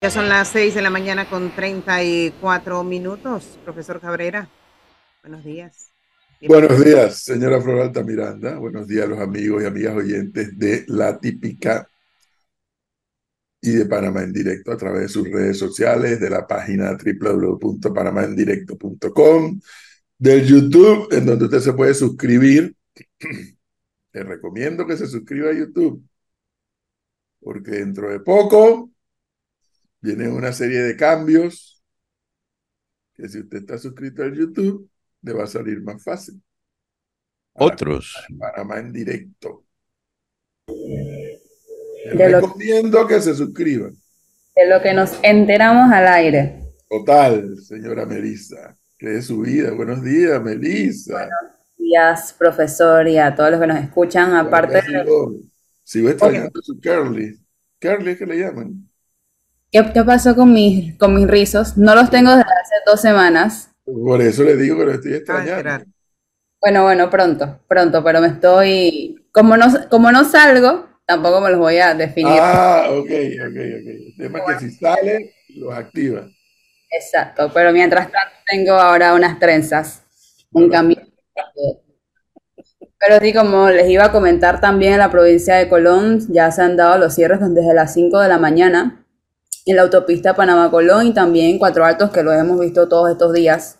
Ya son las 6 de la mañana con 34 minutos. Profesor Cabrera, buenos días. Buenos días, señora Floralta Miranda. Buenos días los amigos y amigas oyentes de La Típica y de Panamá en Directo a través de sus redes sociales, de la página www.panamaendirecto.com, del YouTube, en donde usted se puede suscribir. Le recomiendo que se suscriba a YouTube, porque dentro de poco viene una serie de cambios que si usted está suscrito al YouTube, le va a salir más fácil. Otros. Panamá en directo. Les recomiendo que se suscriban. De lo que nos enteramos al aire. Total, señora Melissa. Que es su vida. Buenos días, Melissa. Buenos días, profesor, y a todos los que nos escuchan. Aparte de... Sigo, sigo extrañando su Curly. Curly es que le llaman. ¿Qué, pasó con mis, con mis rizos? No los tengo desde hace dos semanas. Por eso le digo que lo estoy extrañando. Bueno, bueno, pronto, pronto, pero me estoy. Como no, como no salgo, tampoco me los voy a definir. Ah, ok, ok, ok. El tema es que si sale, los activa. Exacto, pero mientras tanto tengo ahora unas trenzas, un cambio. Pero sí, como les iba a comentar también en la provincia de Colón, ya se han dado los cierres desde las 5 de la mañana en la autopista Panamá-Colón y también en Cuatro Altos, que lo hemos visto todos estos días,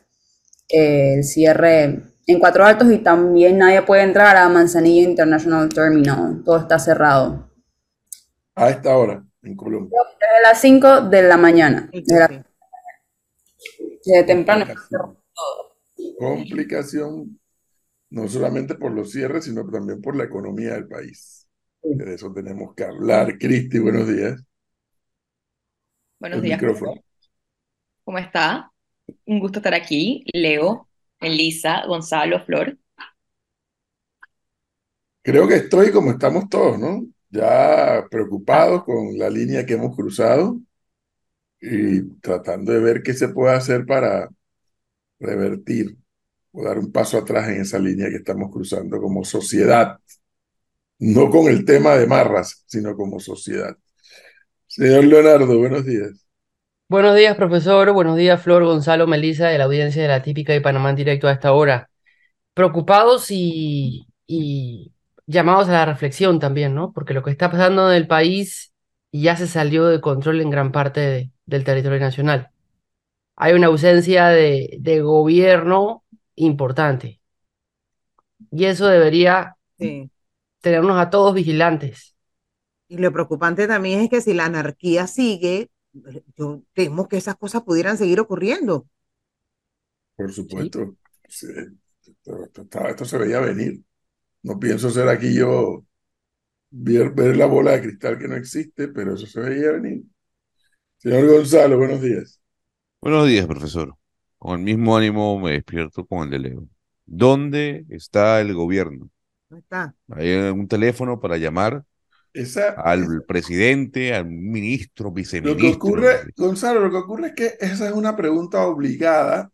eh, el cierre en Cuatro Altos y también nadie puede entrar a Manzanilla International Terminal, todo está cerrado. A esta hora, en Colombia. Desde las 5 de la mañana. Desde, temprano. Complicación, no solamente por los cierres, sino también por la economía del país. De eso tenemos que hablar. Cristi, buenos días. Buenos días. ¿Cómo está? Un gusto estar aquí. Leo, Elisa, Gonzalo, Flor. Creo que estoy como estamos todos, ¿no? Ya preocupados con la línea que hemos cruzado y tratando de ver qué se puede hacer para revertir o dar un paso atrás en esa línea que estamos cruzando como sociedad. No con el tema de marras, sino como sociedad. Señor Leonardo, buenos días. Buenos días, profesor. Buenos días, Flor, Gonzalo, Melisa, de la audiencia de la típica de Panamá en directo a esta hora. Preocupados y, llamados a la reflexión también, ¿no? Porque lo que está pasando en el país ya se salió de control en gran parte del territorio nacional. Hay una ausencia de, de gobierno importante. Y eso debería tenernos a todos vigilantes. Y lo preocupante también es que si la anarquía sigue, yo temo que esas cosas pudieran seguir ocurriendo. Por supuesto. Esto, se veía venir. No pienso ser aquí yo ver, ver, la bola de cristal que no existe, pero eso se veía venir. Señor Gonzalo, buenos días. Buenos días, profesor. Con el mismo ánimo me despierto con el de Leo. ¿Dónde está el gobierno? ¿Dónde está? Hay un teléfono para llamar al presidente, al ministro, viceministro. Lo que ocurre, Gonzalo, lo que ocurre es que esa es una pregunta obligada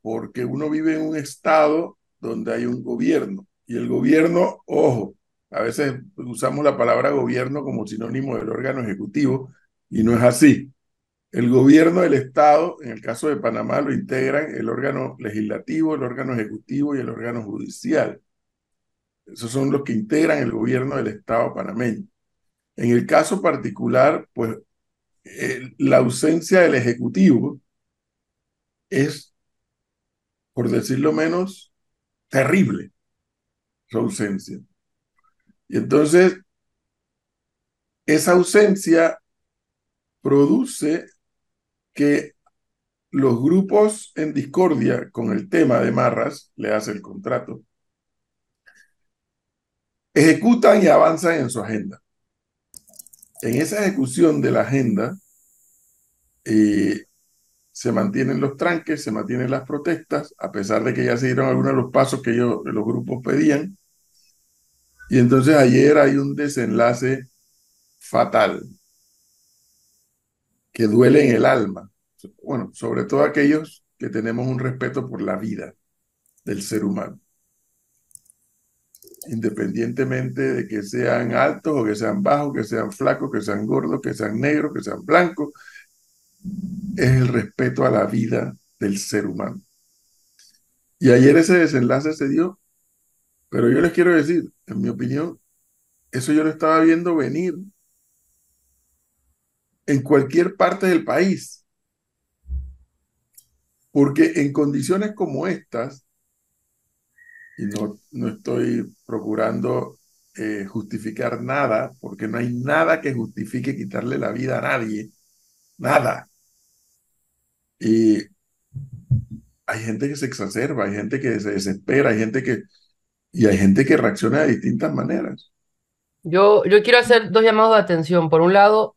porque uno vive en un estado donde hay un gobierno y el gobierno, ojo, a veces usamos la palabra gobierno como sinónimo del órgano ejecutivo y no es así. El gobierno del Estado, en el caso de Panamá, lo integran el órgano legislativo, el órgano ejecutivo y el órgano judicial. Esos son los que integran el gobierno del Estado panameño. En el caso particular, pues la ausencia del Ejecutivo es, por decirlo menos, terrible, su ausencia. Y entonces, esa ausencia produce que los grupos en discordia con el tema de Marras, le hace el contrato, ejecutan y avanzan en su agenda. En esa ejecución de la agenda eh, se mantienen los tranques, se mantienen las protestas, a pesar de que ya se dieron algunos de los pasos que los grupos pedían. Y entonces ayer hay un desenlace fatal que duele en el alma. Bueno, sobre todo aquellos que tenemos un respeto por la vida del ser humano independientemente de que sean altos o que sean bajos, que sean flacos, que sean gordos, que sean negros, que sean blancos, es el respeto a la vida del ser humano. Y ayer ese desenlace se dio, pero yo les quiero decir, en mi opinión, eso yo lo estaba viendo venir en cualquier parte del país. Porque en condiciones como estas, y no, no estoy procurando eh, justificar nada, porque no hay nada que justifique quitarle la vida a nadie, nada. Y hay gente que se exacerba, hay gente que se desespera, hay gente que... Y hay gente que reacciona de distintas maneras. Yo, yo quiero hacer dos llamados de atención. Por un lado,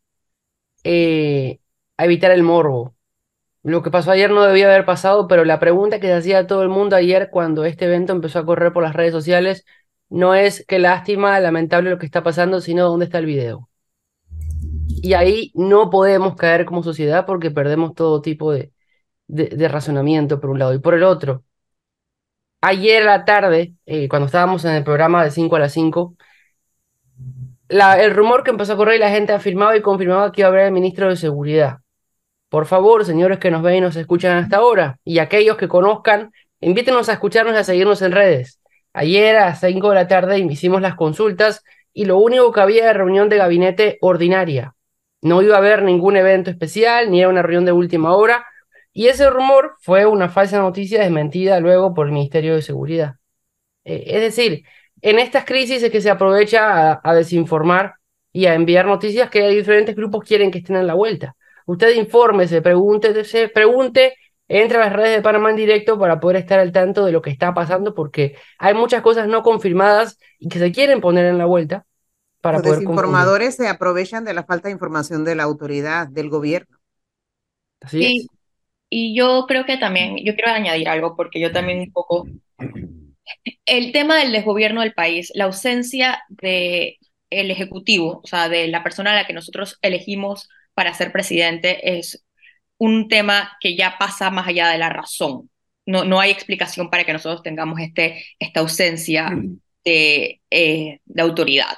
eh, a evitar el morbo. Lo que pasó ayer no debía haber pasado, pero la pregunta que se hacía todo el mundo ayer cuando este evento empezó a correr por las redes sociales no es qué lástima, lamentable lo que está pasando, sino dónde está el video. Y ahí no podemos caer como sociedad porque perdemos todo tipo de, de, razonamiento por un lado. Y por el otro, ayer la tarde, eh, cuando estábamos en el programa de 5 a las 5, la, el rumor que empezó a correr y la gente afirmaba y confirmaba que iba a haber el ministro de Seguridad. Por favor, señores que nos ven y nos escuchan hasta ahora, y aquellos que conozcan, invítenos a escucharnos y a seguirnos en redes. Ayer a las 5 de la tarde hicimos las consultas y lo único que había era reunión de gabinete ordinaria. No iba a haber ningún evento especial, ni era una reunión de última hora, y ese rumor fue una falsa noticia desmentida luego por el Ministerio de Seguridad. Eh, es decir, en estas crisis es que se aprovecha a, desinformar y a enviar noticias que diferentes grupos quieren que estén en la vuelta. Usted infórmese, pregunte, pregunte, entre a las redes de Panamá en directo para poder estar al tanto de lo que está pasando, porque hay muchas cosas no confirmadas y que se quieren poner en la vuelta. Para Los desinformadores se aprovechan de la falta de información de la autoridad, del gobierno. Así es. Y yo creo que también, yo quiero añadir algo porque yo también un poco, el tema del desgobierno del país, la ausencia de el ejecutivo, o sea, de la persona a la que nosotros elegimos para ser presidente es un tema que ya pasa más allá de la razón. No, no hay explicación para que nosotros tengamos este, esta ausencia de, eh, de autoridad.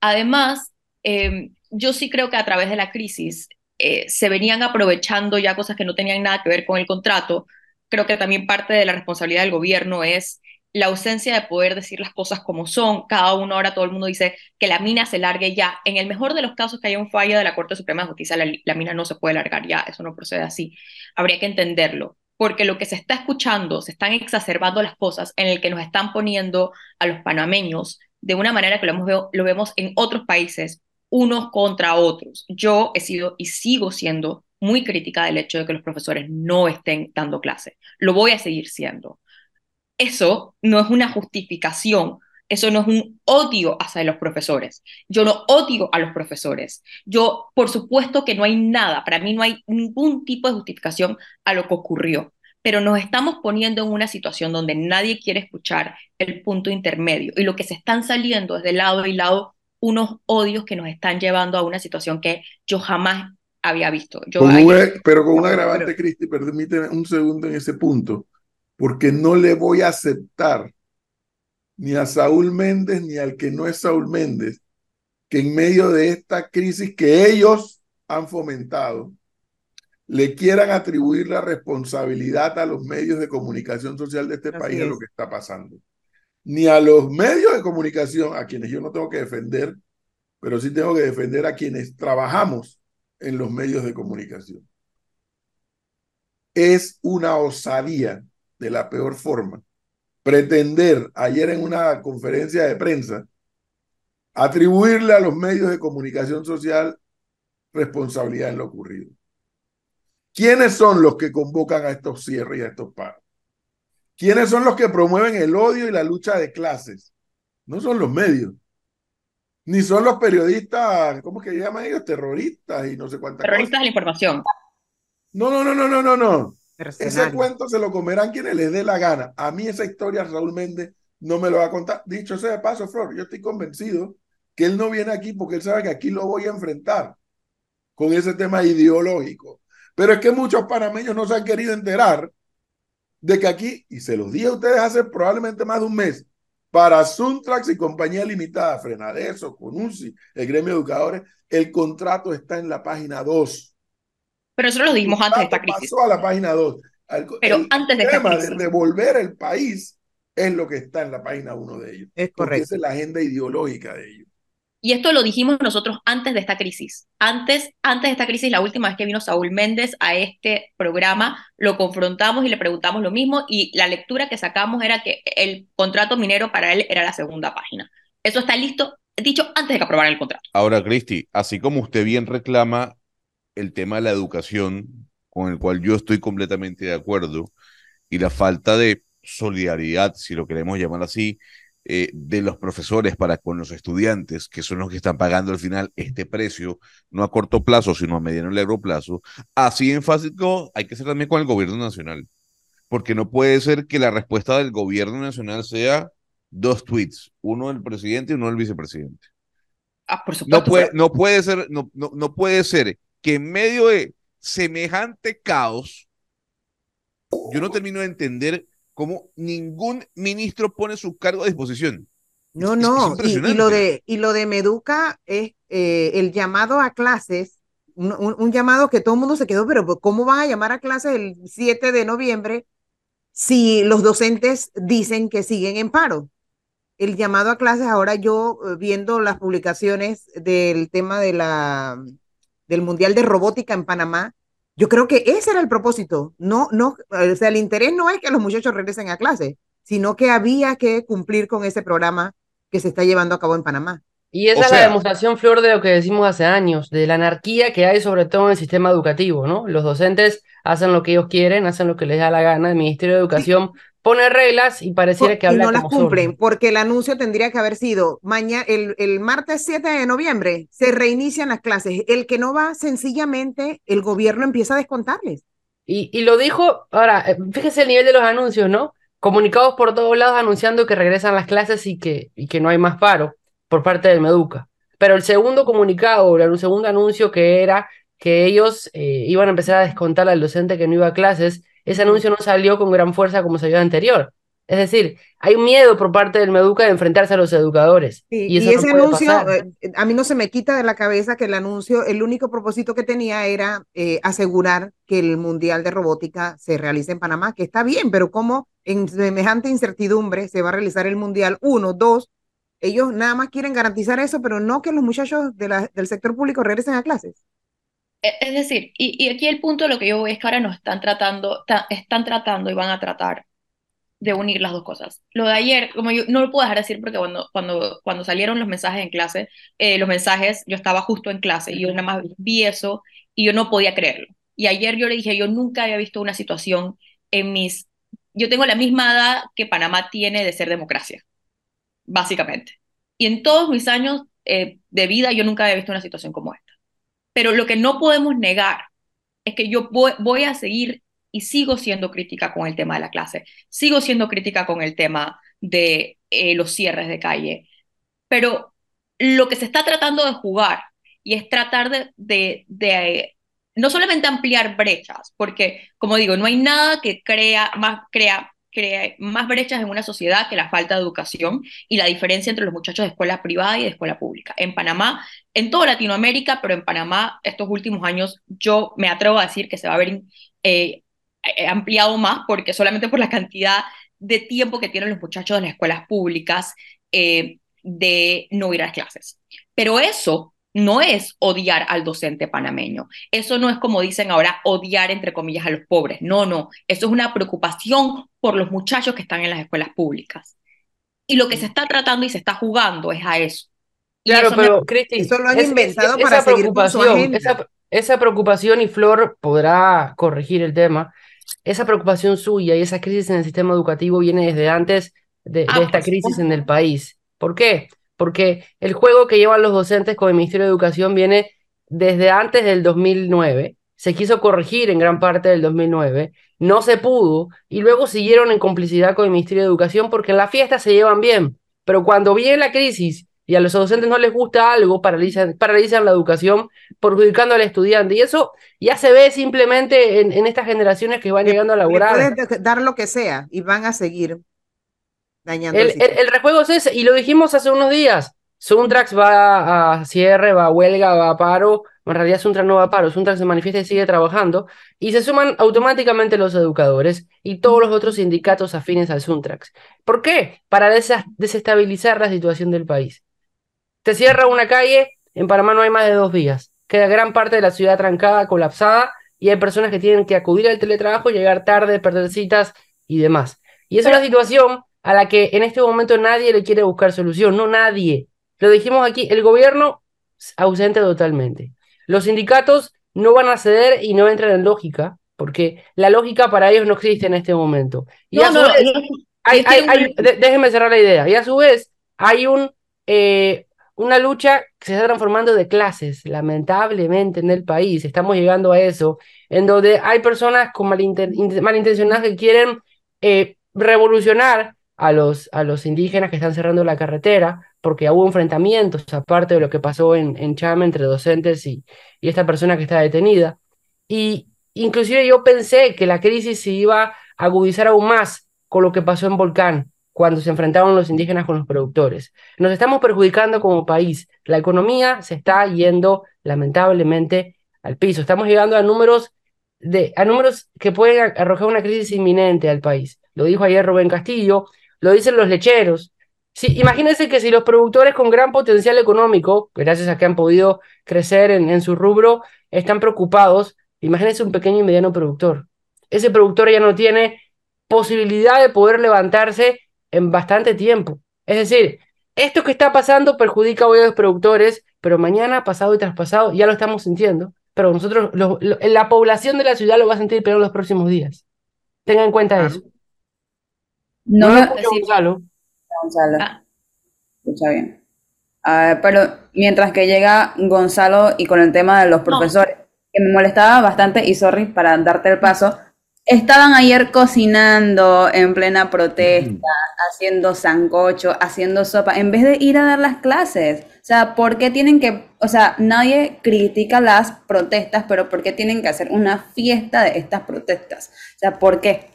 Además, eh, yo sí creo que a través de la crisis eh, se venían aprovechando ya cosas que no tenían nada que ver con el contrato. Creo que también parte de la responsabilidad del gobierno es la ausencia de poder decir las cosas como son. Cada uno ahora todo el mundo dice que la mina se largue ya. En el mejor de los casos que haya un fallo de la Corte Suprema de Justicia, la, mina no se puede largar ya. Eso no procede así. Habría que entenderlo porque lo que se está escuchando, se están exacerbando las cosas en el que nos están poniendo a los panameños de una manera que lo, lo vemos en otros países, unos contra otros. Yo he sido y sigo siendo muy crítica del hecho de que los profesores no estén dando clase. Lo voy a seguir siendo. Eso no es una justificación, eso no es un odio hacia los profesores. Yo no odio a los profesores. Yo, por supuesto que no hay nada, para mí no hay ningún tipo de justificación a lo que ocurrió, pero nos estamos poniendo en una situación donde nadie quiere escuchar el punto intermedio y lo que se están saliendo es de lado y lado unos odios que nos están llevando a una situación que yo jamás había visto. Yo pero con un agravante, Cristi, permíteme un segundo en ese punto, porque no le voy a aceptar ni a Saúl Méndez ni al que no es Saúl Méndez, que en medio de esta crisis que ellos han fomentado, le quieran atribuir la responsabilidad a los medios de comunicación social de este país de lo que está pasando ni a los medios de comunicación, a quienes yo no tengo que defender, pero sí tengo que defender a quienes trabajamos en los medios de comunicación. Es una osadía de la peor forma pretender ayer en una conferencia de prensa atribuirle a los medios de comunicación social responsabilidad en lo ocurrido. ¿Quiénes son los que convocan a estos cierres y a estos paros? ¿Quiénes son los que promueven el odio y la lucha de clases? No son los medios. Ni son los periodistas, ¿cómo es que llaman ellos? Terroristas y no sé cuántas Terroristas de la información. No, no, no, no, no, no, no. Ese cuento se lo comerán quienes les dé la gana. A mí esa historia Raúl Méndez no me lo va a contar. Dicho sea de paso, Flor, yo estoy convencido que él no viene aquí porque él sabe que aquí lo voy a enfrentar con ese tema ideológico. Pero es que muchos panameños no se han querido enterar de que aquí, y se los dije a ustedes hace probablemente más de un mes, para Suntrax y compañía limitada, Frenadeso, Conunci, el gremio de educadores, el contrato está en la página 2. Pero nosotros lo dijimos antes de esta crisis. Pasó a la página 2. Pero antes de esta crisis. de devolver el país es lo que está en la página 1 de ellos. Es correcto. Esa es la agenda ideológica de ellos. Y esto lo dijimos nosotros antes de esta crisis. Antes, antes de esta crisis, la última vez que vino Saúl Méndez a este programa, lo confrontamos y le preguntamos lo mismo y la lectura que sacamos era que el contrato minero para él era la segunda página. Eso está listo, dicho antes de que aprobara el contrato. Ahora, Cristi, así como usted bien reclama el tema de la educación, con el cual yo estoy completamente de acuerdo, y la falta de solidaridad, si lo queremos llamar así, eh, de los profesores para con los estudiantes, que son los que están pagando al final este precio, no a corto plazo, sino a mediano y largo plazo, así enfático hay que ser también con el gobierno nacional, porque no puede ser que la respuesta del gobierno nacional sea dos tweets, uno del presidente y uno del vicepresidente. Ah, por supuesto. No puede, no puede ser, no, no, no puede ser que en medio de semejante caos, yo no termino de entender cómo ningún ministro pone su cargo a disposición. No, no, y, lo de, y lo de Meduca es eh, el llamado a clases, un, llamado que todo el mundo se quedó, pero ¿cómo van a llamar a clases el 7 de noviembre si los docentes dicen que siguen en paro? El llamado a clases, ahora yo eh, viendo las publicaciones del tema de la, del Mundial de Robótica en Panamá, yo creo que ese era el propósito. No, no, o sea, el interés no es que los muchachos regresen a clase, sino que había que cumplir con ese programa que se está llevando a cabo en Panamá. Y esa es la demostración, Flor, de lo que decimos hace años, de la anarquía que hay sobre todo en el sistema educativo, ¿no? Los docentes hacen lo que ellos quieren, hacen lo que les da la gana, el Ministerio de Educación pone reglas y pareciera que habla y no las cumplen, porque el anuncio tendría que haber sido mañana, el, el, martes 7 de noviembre, se reinician las clases. El que no va, sencillamente, el gobierno empieza a descontarles. Y, y lo dijo, ahora, eh, fíjese el nivel de los anuncios, ¿no? Comunicados por todos lados anunciando que regresan las clases y que, y que no hay más paro por parte del Meduca. Pero el segundo comunicado, el segundo anuncio que era que ellos eh, iban a empezar a descontar al docente que no iba a clases, ese anuncio no salió con gran fuerza como salió anterior. Es decir, hay miedo por parte del Meduca de enfrentarse a los educadores. y, ese anuncio, eh, a mí no se me quita de la cabeza que el anuncio, el único propósito que tenía era eh, asegurar que el Mundial de Robótica se realice en Panamá, que está bien, pero ¿cómo en semejante incertidumbre se va a realizar el Mundial? Uno, dos, ellos nada más quieren garantizar eso, pero no que los muchachos de del sector público regresen a clases. E, es decir, y, aquí el punto de lo que yo veo es que ahora nos están tratando, están tratando y van a tratar de unir las dos cosas. Lo de ayer, como yo no lo puedo dejar de decir porque cuando, cuando, cuando salieron los mensajes en clase, eh, los mensajes, yo estaba justo en clase y yo nada más vi eso y yo no podía creerlo. Y ayer yo le dije, yo nunca había visto una situación en mis... Yo tengo la misma edad que Panamá tiene de ser democracia, básicamente. Y en todos mis años eh, de vida yo nunca había visto una situación como esta. Pero lo que no podemos negar es que yo voy, a seguir y sigo siendo crítica con el tema de la clase, sigo siendo crítica con el tema de eh, los cierres de calle, pero lo que se está tratando de jugar y es tratar de, de, no solamente ampliar brechas, porque como digo, no hay nada que crea más, crea crea más brechas en una sociedad que la falta de educación y la diferencia entre los muchachos de escuela privada y de escuela pública. En Panamá, en toda Latinoamérica, pero en Panamá estos últimos años yo me atrevo a decir que se va a ver eh, eh, ampliado más porque solamente por la cantidad de tiempo que tienen los muchachos de las escuelas públicas eh, de no ir a clases. Pero eso no es odiar al docente panameño. Eso no es como dicen ahora, odiar entre comillas a los pobres. No, no. Eso es una preocupación por los muchachos que están en las escuelas públicas. Y lo que se está tratando y se está jugando es a eso. claro, pero Cristi, eso lo han inventado para esa preocupación, esa, preocupación y Flor podrá corregir el tema. Esa preocupación suya y esa crisis en el sistema educativo viene desde antes de, ah, esta crisis en el país. ¿Por qué? Porque el juego que llevan los docentes con el Ministerio de Educación viene desde antes del 2009, se quiso corregir en gran parte del 2009, no se pudo, y luego siguieron en complicidad con el Ministerio de Educación porque en la fiesta se llevan bien, pero cuando viene la crisis y a los docentes no les gusta algo, paralizan, paralizan la educación, perjudicando al estudiante. Y eso ya se ve simplemente en, en estas generaciones que van llegando a laborar. Pueden dar lo que sea y van a seguir el, el, rejuego es ese, y lo dijimos hace unos días. Suntrax va a cierre, va a huelga, va a paro, en realidad Suntrax no va a paro, Suntrax se manifiesta y sigue trabajando, y se suman automáticamente los educadores y todos los otros sindicatos afines al Suntrax. ¿Por qué? Para desestabilizar la situación del país. Te cierra una calle, en Panamá no hay más de dos vías, queda gran parte de la ciudad trancada, colapsada, y hay personas que tienen que acudir al teletrabajo, llegar tarde, perder citas y demás. Y es una situación a la que en este momento nadie le quiere buscar solución, no nadie. Lo dijimos aquí, el gobierno ausente totalmente. Los sindicatos no van a ceder y no entran en lógica, porque la lógica para ellos no existe en este momento. Y a su vez, déjenme cerrar la idea. Y a su vez, hay un, eh, una lucha que se está transformando de clases, lamentablemente, en el país. Estamos llegando a eso, en donde hay personas con malintencionadas que quieren eh, revolucionar a los, a los indígenas que están cerrando la carretera, porque hubo enfrentamientos, aparte de lo que pasó en, en Chame entre docentes y, y esta persona que está detenida. Y inclusive yo pensé que la crisis se iba a agudizar aún más con lo que pasó en Volcán, cuando se enfrentaron los indígenas con los productores. Nos estamos perjudicando como país. La economía se está yendo lamentablemente al piso. Estamos llegando a números, de, a números que pueden arrojar una crisis inminente al país. Lo dijo ayer Rubén Castillo, lo dicen los lecheros. Sí, imagínense que si los productores con gran potencial económico, gracias a que han podido crecer en, en su rubro, están preocupados, imagínense un pequeño y mediano productor. Ese productor ya no tiene posibilidad de poder levantarse en bastante tiempo. Es decir, esto que está pasando perjudica hoy a los productores, pero mañana, pasado y traspasado ya lo estamos sintiendo. Pero nosotros, la población de la ciudad lo va a sentir peor en los próximos días. Tengan en cuenta eso. No, me decir, Gonzalo. Gonzalo. Ah. Escucha bien. pero mientras que llega Gonzalo y con el tema de los profesores, que me molestaba bastante, y sorry para darte el paso, Estaban ayer cocinando en plena protesta, haciendo sancocho, haciendo sopa, en vez de ir a dar las clases. O sea, ¿por qué tienen que, o sea, nadie critica las protestas, pero ¿por qué tienen que hacer una fiesta de estas protestas? O sea, ¿por qué?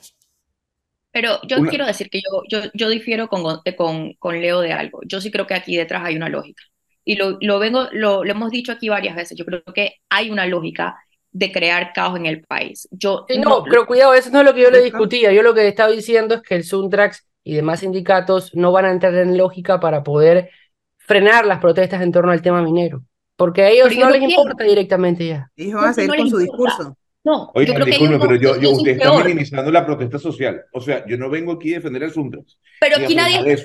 Pero yo quiero decir que yo, yo, yo difiero con, con, con, Leo de algo. Yo sí creo que aquí detrás hay una lógica. Y lo, lo vengo, lo, lo hemos dicho aquí varias veces. Yo creo que hay una lógica de crear caos en el país. Yo no, pero cuidado, eso no es lo que yo le discutía. Yo lo que estaba diciendo es que el Suntrax y demás sindicatos no van a entrar en lógica para poder frenar las protestas en torno al tema minero, porque a ellos no les importa directamente ya. Dijo a seguir con su discurso. No, yo creo disculpe, que pero yo, yo usted está minimizando la protesta social. O sea, yo no vengo aquí a defender el Suntrax. Pero aquí nadie,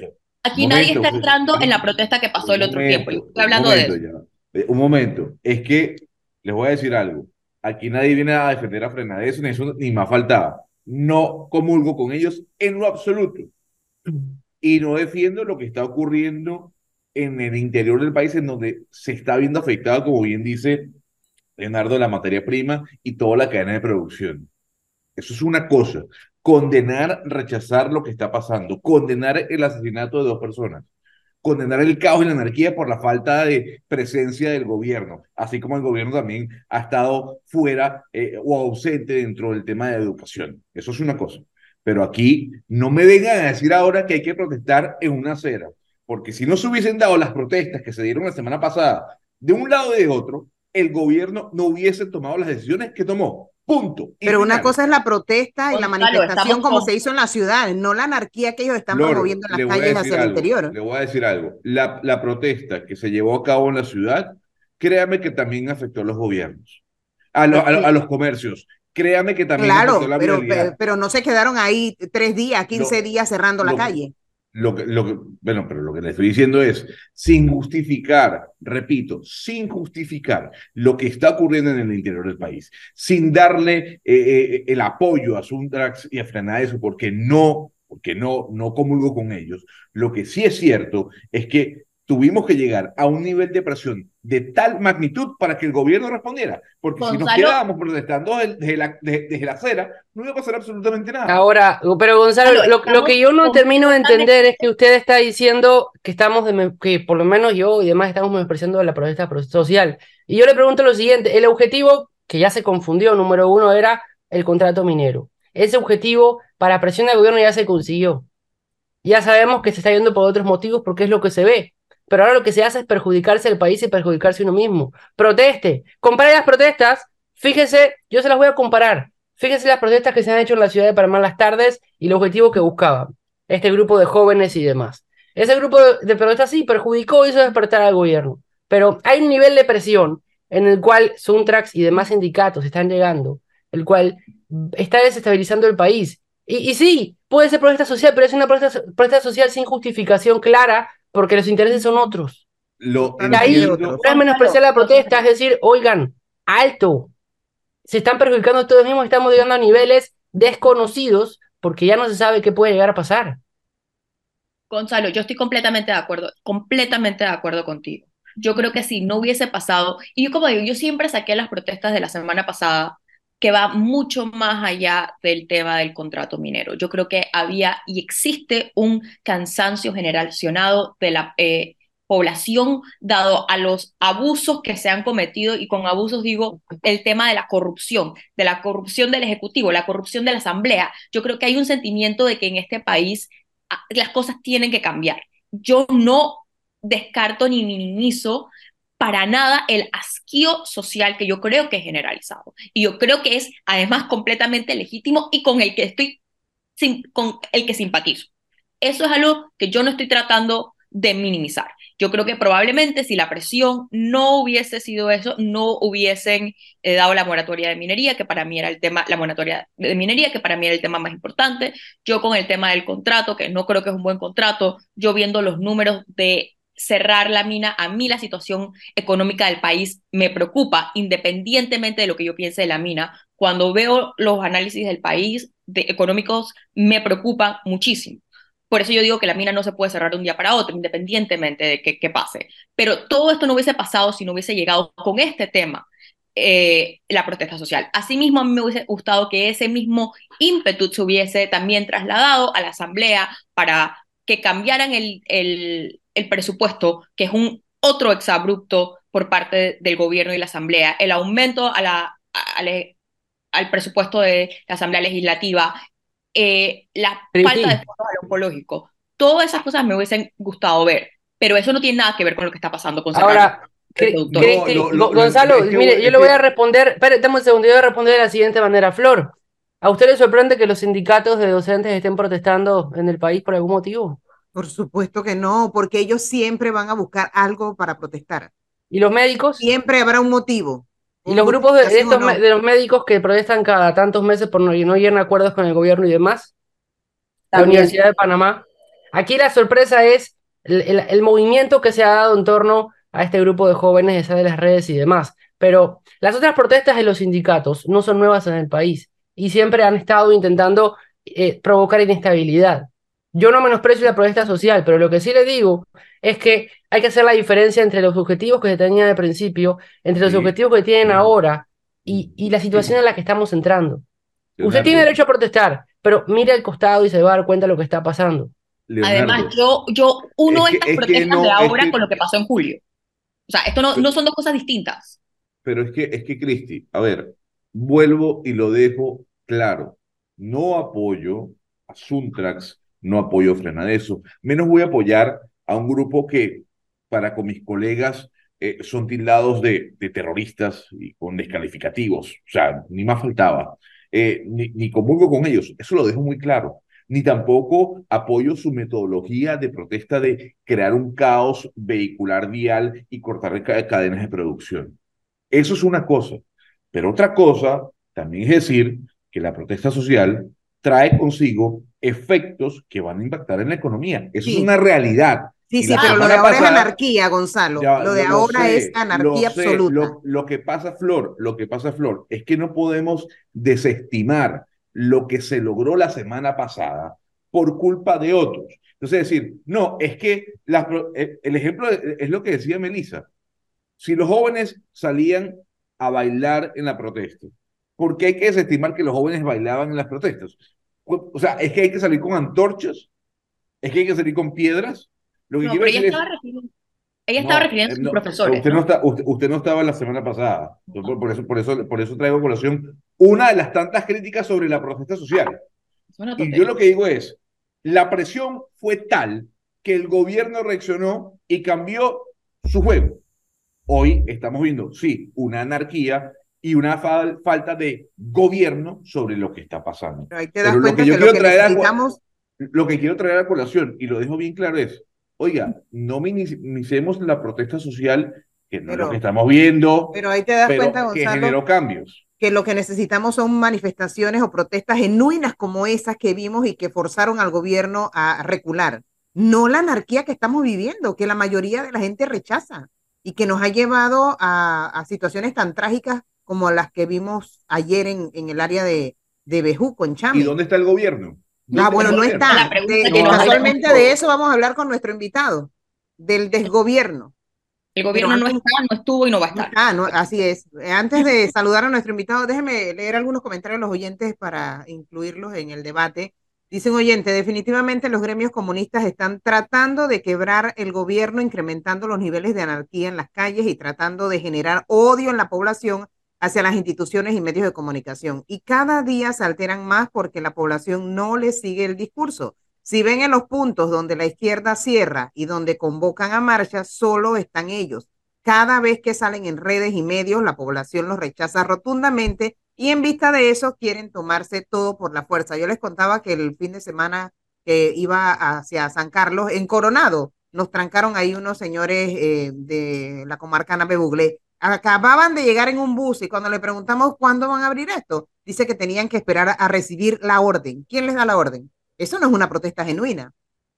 aquí nadie está entrando en la protesta que pasó el otro tiempo. Estoy hablando de eso. Eh, un momento, es que les voy a decir algo. Aquí nadie viene a defender a Frenadeso, ni eso ni más faltaba. No comulgo con ellos en lo absoluto. Y no defiendo lo que está ocurriendo en el interior del país, en donde se está viendo afectado, como bien dice Leonardo, la materia prima y toda la cadena de producción. Eso es una cosa. Condenar, rechazar lo que está pasando, condenar el asesinato de dos personas condenar el caos y la anarquía por la falta de presencia del gobierno, así como el gobierno también ha estado fuera eh, o ausente dentro del tema de educación. Eso es una cosa. Pero aquí no me vengan a decir ahora que hay que protestar en una acera, porque si no se hubiesen dado las protestas que se dieron la semana pasada de un lado y de otro, el gobierno no hubiese tomado las decisiones que tomó. Punto. Pero una cosa es la protesta y la manifestación como se hizo en la ciudad, no la anarquía que ellos están promoviendo en las calles hacia el interior. Le voy a decir algo. La, la protesta que se llevó a cabo en la ciudad, créame que también afectó a los gobiernos, a, a, los comercios. Créame que también claro, afectó la pero, pero, pero, no se quedaron ahí tres días, quince días cerrando la calle lo que, lo que, bueno, pero lo que le estoy diciendo es, sin justificar, repito, sin justificar lo que está ocurriendo en el interior del país, sin darle eh, eh, el apoyo a Sundrax y a frenar eso, porque no, porque no, no comulgo con ellos, lo que sí es cierto es que tuvimos que llegar a un nivel de presión de tal magnitud para que el gobierno respondiera. Porque si nos quedábamos protestando desde la, desde la acera, no iba a pasar absolutamente nada. Ahora, pero Gonzalo, lo, que yo no termino de entender es que usted está diciendo que estamos, que por lo menos yo y demás estamos expresando la protesta social. Y yo le pregunto lo siguiente, el objetivo, que ya se confundió, número uno, era el contrato minero. Ese objetivo para presión del gobierno ya se consiguió. Ya sabemos que se está yendo por otros motivos porque es lo que se ve pero ahora lo que se hace es perjudicarse al país y perjudicarse uno mismo. Proteste, compare las protestas, fíjese, yo se las voy a comparar. Fíjense las protestas que se han hecho en la ciudad de Panamá las tardes y el objetivo que buscaban, este grupo de jóvenes y demás. Ese grupo de, protestas sí perjudicó y hizo despertar al gobierno, pero hay un nivel de presión en el cual Suntrax y demás sindicatos están llegando, el cual está desestabilizando el país. Y, sí, puede ser protesta social, pero es una protesta social sin justificación clara porque los intereses son otros. Lo y ahí no es menospreciar la protesta, es decir, oigan, alto, se están perjudicando todos mismos, estamos llegando a niveles desconocidos porque ya no se sabe qué puede llegar a pasar. Gonzalo, yo estoy completamente de acuerdo, completamente de acuerdo contigo. Yo creo que si no hubiese pasado, y yo como digo, yo siempre saqué las protestas de la semana pasada, que va mucho más allá del tema del contrato minero. Yo creo que había y existe un cansancio generacionado de la eh, población dado a los abusos que se han cometido, y con abusos digo el tema de la corrupción, de la corrupción del Ejecutivo, la corrupción de la Asamblea. Yo creo que hay un sentimiento de que en este país ah, las cosas tienen que cambiar. Yo no descarto ni minimizo para nada el asquío social que yo creo que es generalizado. Y yo creo que es además completamente legítimo y con el que estoy, con el que simpatizo. Eso es algo que yo no estoy tratando de minimizar. Yo creo que probablemente si la presión no hubiese sido eso, no hubiesen eh, dado la moratoria de minería, que para mí era el tema, la moratoria de minería, que para mí era el tema más importante. Yo con el tema del contrato, que no creo que es un buen contrato, yo viendo los números de cerrar la mina, a mí la situación económica del país me preocupa, independientemente de lo que yo piense de la mina. Cuando veo los análisis del país de, económicos, me preocupan muchísimo. Por eso yo digo que la mina no se puede cerrar de un día para otro, independientemente de que, pase. Pero todo esto no hubiese pasado si no hubiese llegado con este tema eh, la protesta social. Asimismo, a mí me hubiese gustado que ese mismo ímpetu se hubiese también trasladado a la Asamblea para que cambiaran el, el, el presupuesto, que es un otro exabrupto por parte del gobierno y la Asamblea, el aumento a la, al presupuesto de la Asamblea Legislativa, eh, la falta de fondos al oncológico, todas esas cosas me hubiesen gustado ver, pero eso no tiene nada que ver con lo que está pasando con Ahora, Gonzalo, mire, yo le voy a responder, espérate un segundo, yo voy a responder de la siguiente manera, Flor. ¿A usted le sorprende que los sindicatos de docentes estén protestando en el país por algún motivo? Por supuesto que no, porque ellos siempre van a buscar algo para protestar. ¿Y los médicos? Siempre habrá un motivo. ¿Y los grupos de, estos, de, los médicos que protestan cada tantos meses por no, no llegar a acuerdos con el gobierno y demás? La Universidad de Panamá. Aquí la sorpresa es el, movimiento que se ha dado en torno a este grupo de jóvenes de las redes y demás. Pero las otras protestas de los sindicatos no son nuevas en el país y siempre han estado intentando eh, provocar inestabilidad. Yo no menosprecio la protesta social, pero lo que sí le digo es que hay que hacer la diferencia entre los objetivos que se tenían al principio, entre los objetivos que tienen ahora y, y, la situación en la que estamos entrando. Usted tiene derecho a protestar, pero mire al costado y se va a dar cuenta de lo que está pasando. Además, yo, yo uno estas protestas de ahora con lo que pasó en julio. O sea, esto no, no son dos cosas distintas. Pero es que, es que, Cristi, a ver, vuelvo y lo dejo claro. No apoyo a Suntrax no apoyo frena eso. Menos voy a apoyar a un grupo que, para con mis colegas, eh, son tildados de, de, terroristas y con descalificativos. O sea, ni más faltaba. Eh, ni, ni comulgo con ellos, eso lo dejo muy claro. Ni tampoco apoyo su metodología de protesta de crear un caos vehicular vial y cortar cadenas de producción. Eso es una cosa. Pero otra cosa también es decir que la protesta social trae consigo efectos que van a impactar en la economía. Eso es una realidad. Sí, sí, pero lo de ahora es anarquía, Gonzalo. lo de ahora es anarquía absoluta. Lo, que pasa, Flor, lo que pasa, Flor, es que no podemos desestimar lo que se logró la semana pasada por culpa de otros. Entonces, decir, no, es que eh, el ejemplo es lo que decía Melissa. Si los jóvenes salían a bailar en la protesta, ¿por qué hay que desestimar que los jóvenes bailaban en las protestas? O sea, es que hay que salir con antorchas, es que hay que salir con piedras. Lo que no, pero ella estaba, refiriendo, ella estaba refiriendo a sus profesores. Usted no, está, usted, no estaba la semana pasada. Por, eso, por, eso, por eso traigo a colación una de las tantas críticas sobre la protesta social. Y yo lo que digo es, la presión fue tal que el gobierno reaccionó y cambió su juego. Hoy estamos viendo, sí, una anarquía y una falta de gobierno sobre lo que está pasando. Pero, lo que yo quiero traer a, lo que quiero traer a colación, y lo dejo bien claro, es, oiga, no minimicemos la protesta social, que no es lo que estamos viendo, pero ahí te das cuenta, que generó cambios. Que lo que necesitamos son manifestaciones o protestas genuinas como esas que vimos y que forzaron al gobierno a recular. No la anarquía que estamos viviendo, que la mayoría de la gente rechaza y que nos ha llevado a, situaciones tan trágicas como las que vimos ayer en, en el área de, de Bejuco, en Chame. ¿Y dónde está el gobierno? Ah, bueno, no está. casualmente de eso vamos a hablar con nuestro invitado, del desgobierno. El gobierno no está, no estuvo y no va a estar. Ah, no, así es. Antes de saludar a nuestro invitado, déjeme leer algunos comentarios de los oyentes para incluirlos en el debate. Dice un oyente, definitivamente los gremios comunistas están tratando de quebrar el gobierno, incrementando los niveles de anarquía en las calles y tratando de generar odio en la población hacia las instituciones y medios de comunicación. Y cada día se alteran más porque la población no le sigue el discurso. Si ven en los puntos donde la izquierda cierra y donde convocan a marcha, solo están ellos. Cada vez que salen en redes y medios, la población los rechaza rotundamente y en vista de eso quieren tomarse todo por la fuerza. Yo les contaba que el fin de semana que iba hacia San Carlos, en Coronado, nos trancaron ahí unos señores eh, de la comarca Navebuglé acababan de llegar en un bus y cuando le preguntamos cuándo van a abrir esto, dice que tenían que esperar a recibir la orden. ¿Quién les da la orden? Eso no es una protesta genuina.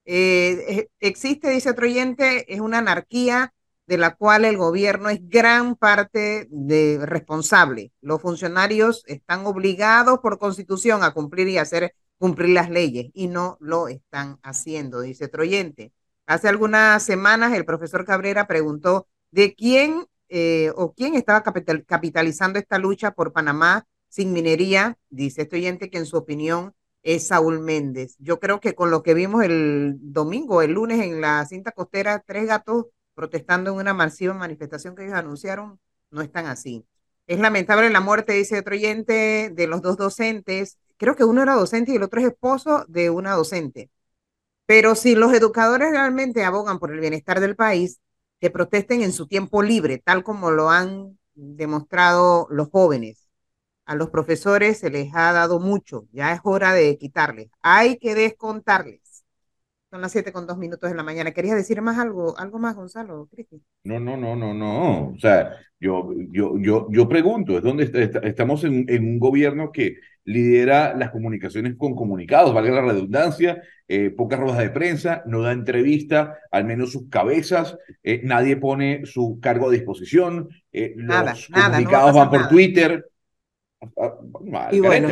Eh, eh, existe, dice otro oyente, es una anarquía de la cual el gobierno es gran parte de responsable. Los funcionarios están obligados por constitución a cumplir y hacer cumplir las leyes y no lo están haciendo, dice otro oyente. Hace algunas semanas el profesor Cabrera preguntó de quién eh, o quién estaba capitalizando esta lucha por Panamá sin minería, dice este oyente que en su opinión es Saúl Méndez. Yo creo que con lo que vimos el domingo, el lunes en la cinta costera, tres gatos protestando en una masiva manifestación que ellos anunciaron, no están así. Es lamentable la muerte, dice otro oyente, de los dos docentes. Creo que uno era docente y el otro es esposo de una docente. Pero si los educadores realmente abogan por el bienestar del país, que protesten en su tiempo libre, tal como lo han demostrado los jóvenes. A los profesores se les ha dado mucho, ya es hora de quitarles. Hay que descontarles. Son las siete con dos minutos de la mañana. ¿Querías decir más algo, algo más, Gonzalo? Cristi? No, no, no, no, no. O sea, yo, yo, yo, yo pregunto, es donde estamos en, en un gobierno que lidera las comunicaciones con comunicados, valga la redundancia, eh, pocas ruedas de prensa, no da entrevista, al menos sus cabezas, eh, nadie pone su cargo a disposición, eh, los comunicados van por Twitter. Ah, ah, y bueno.